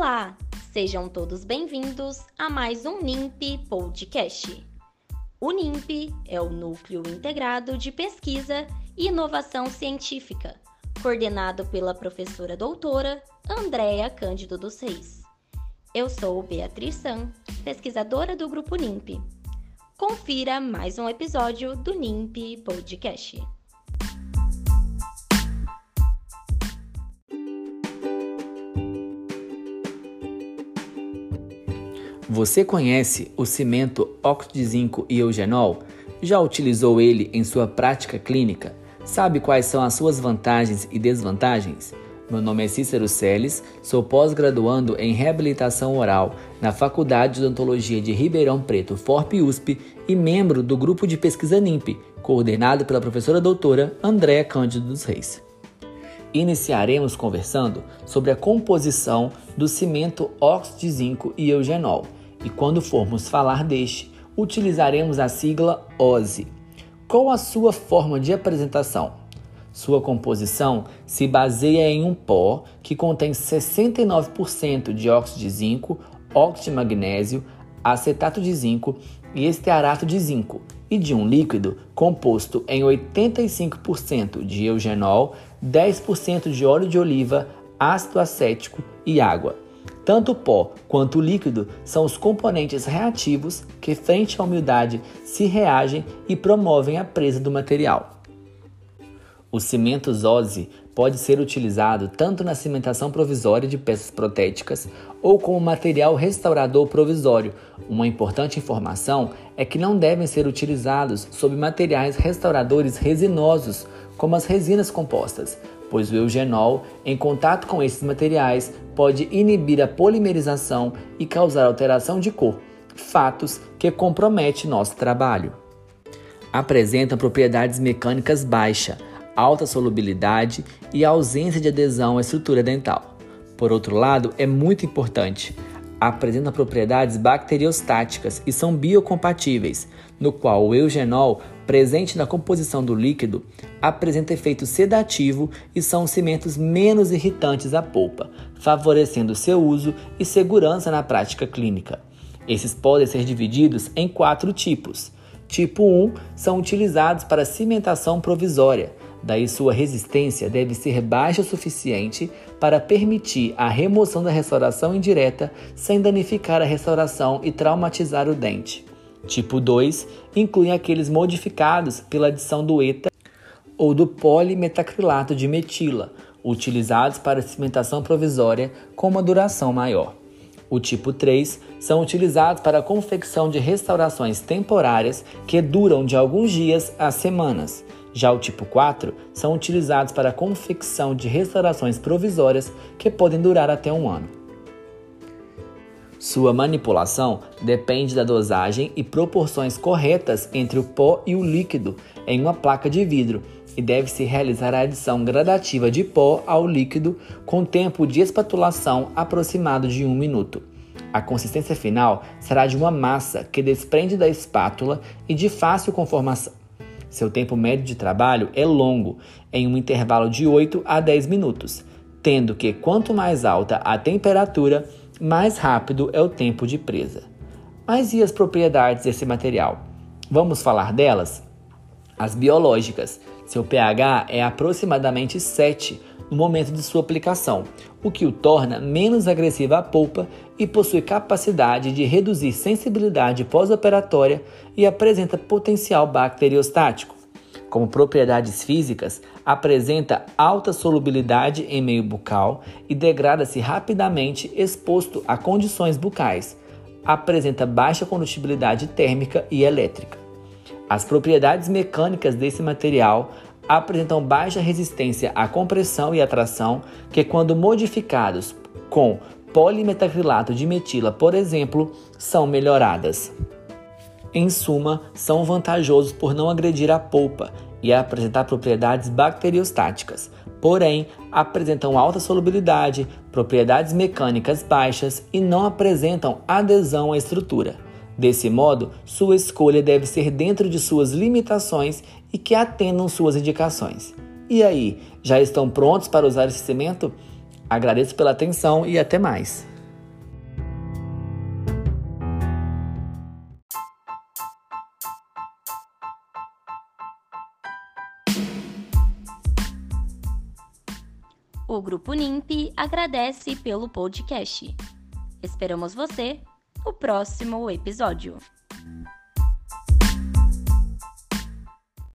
Olá, sejam todos bem-vindos a mais um NIMP Podcast. O NIMP é o Núcleo Integrado de Pesquisa e Inovação Científica, coordenado pela professora doutora Andréa Cândido dos Reis. Eu sou Beatriz San, pesquisadora do Grupo NIMP. Confira mais um episódio do NIMP Podcast. Você conhece o cimento óxido de zinco e eugenol? Já utilizou ele em sua prática clínica? Sabe quais são as suas vantagens e desvantagens? Meu nome é Cícero Celes, sou pós-graduando em reabilitação oral na Faculdade de Odontologia de Ribeirão Preto, FORP-USP e membro do grupo de pesquisa NIMP, coordenado pela professora doutora Andréa Cândido dos Reis. Iniciaremos conversando sobre a composição do cimento óxido de zinco e eugenol e quando formos falar deste, utilizaremos a sigla OSE. Qual a sua forma de apresentação? Sua composição se baseia em um pó que contém 69% de óxido de zinco, óxido de magnésio, acetato de zinco e estearato de zinco, e de um líquido composto em 85% de eugenol, 10% de óleo de oliva, ácido acético e água. Tanto o pó quanto o líquido são os componentes reativos que, frente à umidade, se reagem e promovem a presa do material. O cimento Zose pode ser utilizado tanto na cimentação provisória de peças protéticas ou como material restaurador provisório. Uma importante informação é que não devem ser utilizados sob materiais restauradores resinosos, como as resinas compostas, pois o eugenol, em contato com esses materiais, pode inibir a polimerização e causar alteração de cor, fatos que comprometem nosso trabalho. Apresentam propriedades mecânicas baixa, alta solubilidade e ausência de adesão à estrutura dental. Por outro lado, é muito importante, apresentam propriedades bacteriostáticas e são biocompatíveis, no qual o eugenol, presente na composição do líquido, apresenta efeito sedativo e são cimentos menos irritantes à polpa, favorecendo seu uso e segurança na prática clínica. Esses podem ser divididos em quatro tipos. Tipo 1 são utilizados para cimentação provisória, Daí sua resistência deve ser baixa o suficiente para permitir a remoção da restauração indireta sem danificar a restauração e traumatizar o dente. Tipo 2 inclui aqueles modificados pela adição do ETA ou do polimetacrilato de metila, utilizados para cimentação provisória com uma duração maior. O tipo 3 são utilizados para a confecção de restaurações temporárias que duram de alguns dias a semanas. Já o tipo 4 são utilizados para a confecção de restaurações provisórias que podem durar até um ano. Sua manipulação depende da dosagem e proporções corretas entre o pó e o líquido em uma placa de vidro e deve-se realizar a adição gradativa de pó ao líquido com tempo de espatulação aproximado de um minuto. A consistência final será de uma massa que desprende da espátula e de fácil conformação. Seu tempo médio de trabalho é longo, em um intervalo de 8 a 10 minutos, tendo que quanto mais alta a temperatura, mais rápido é o tempo de presa. Mas e as propriedades desse material? Vamos falar delas? As biológicas. Seu pH é aproximadamente 7 no momento de sua aplicação, o que o torna menos agressivo à polpa e possui capacidade de reduzir sensibilidade pós-operatória e apresenta potencial bacteriostático. Como propriedades físicas, apresenta alta solubilidade em meio bucal e degrada-se rapidamente exposto a condições bucais. Apresenta baixa condutibilidade térmica e elétrica. As propriedades mecânicas desse material apresentam baixa resistência à compressão e atração, que quando modificados com polimetacrilato de metila, por exemplo, são melhoradas. Em suma, são vantajosos por não agredir a polpa e apresentar propriedades bacteriostáticas, porém apresentam alta solubilidade, propriedades mecânicas baixas e não apresentam adesão à estrutura. Desse modo, sua escolha deve ser dentro de suas limitações e que atendam suas indicações. E aí, já estão prontos para usar esse cimento? Agradeço pela atenção e até mais. O Grupo NIMP agradece pelo podcast. Esperamos você no próximo episódio.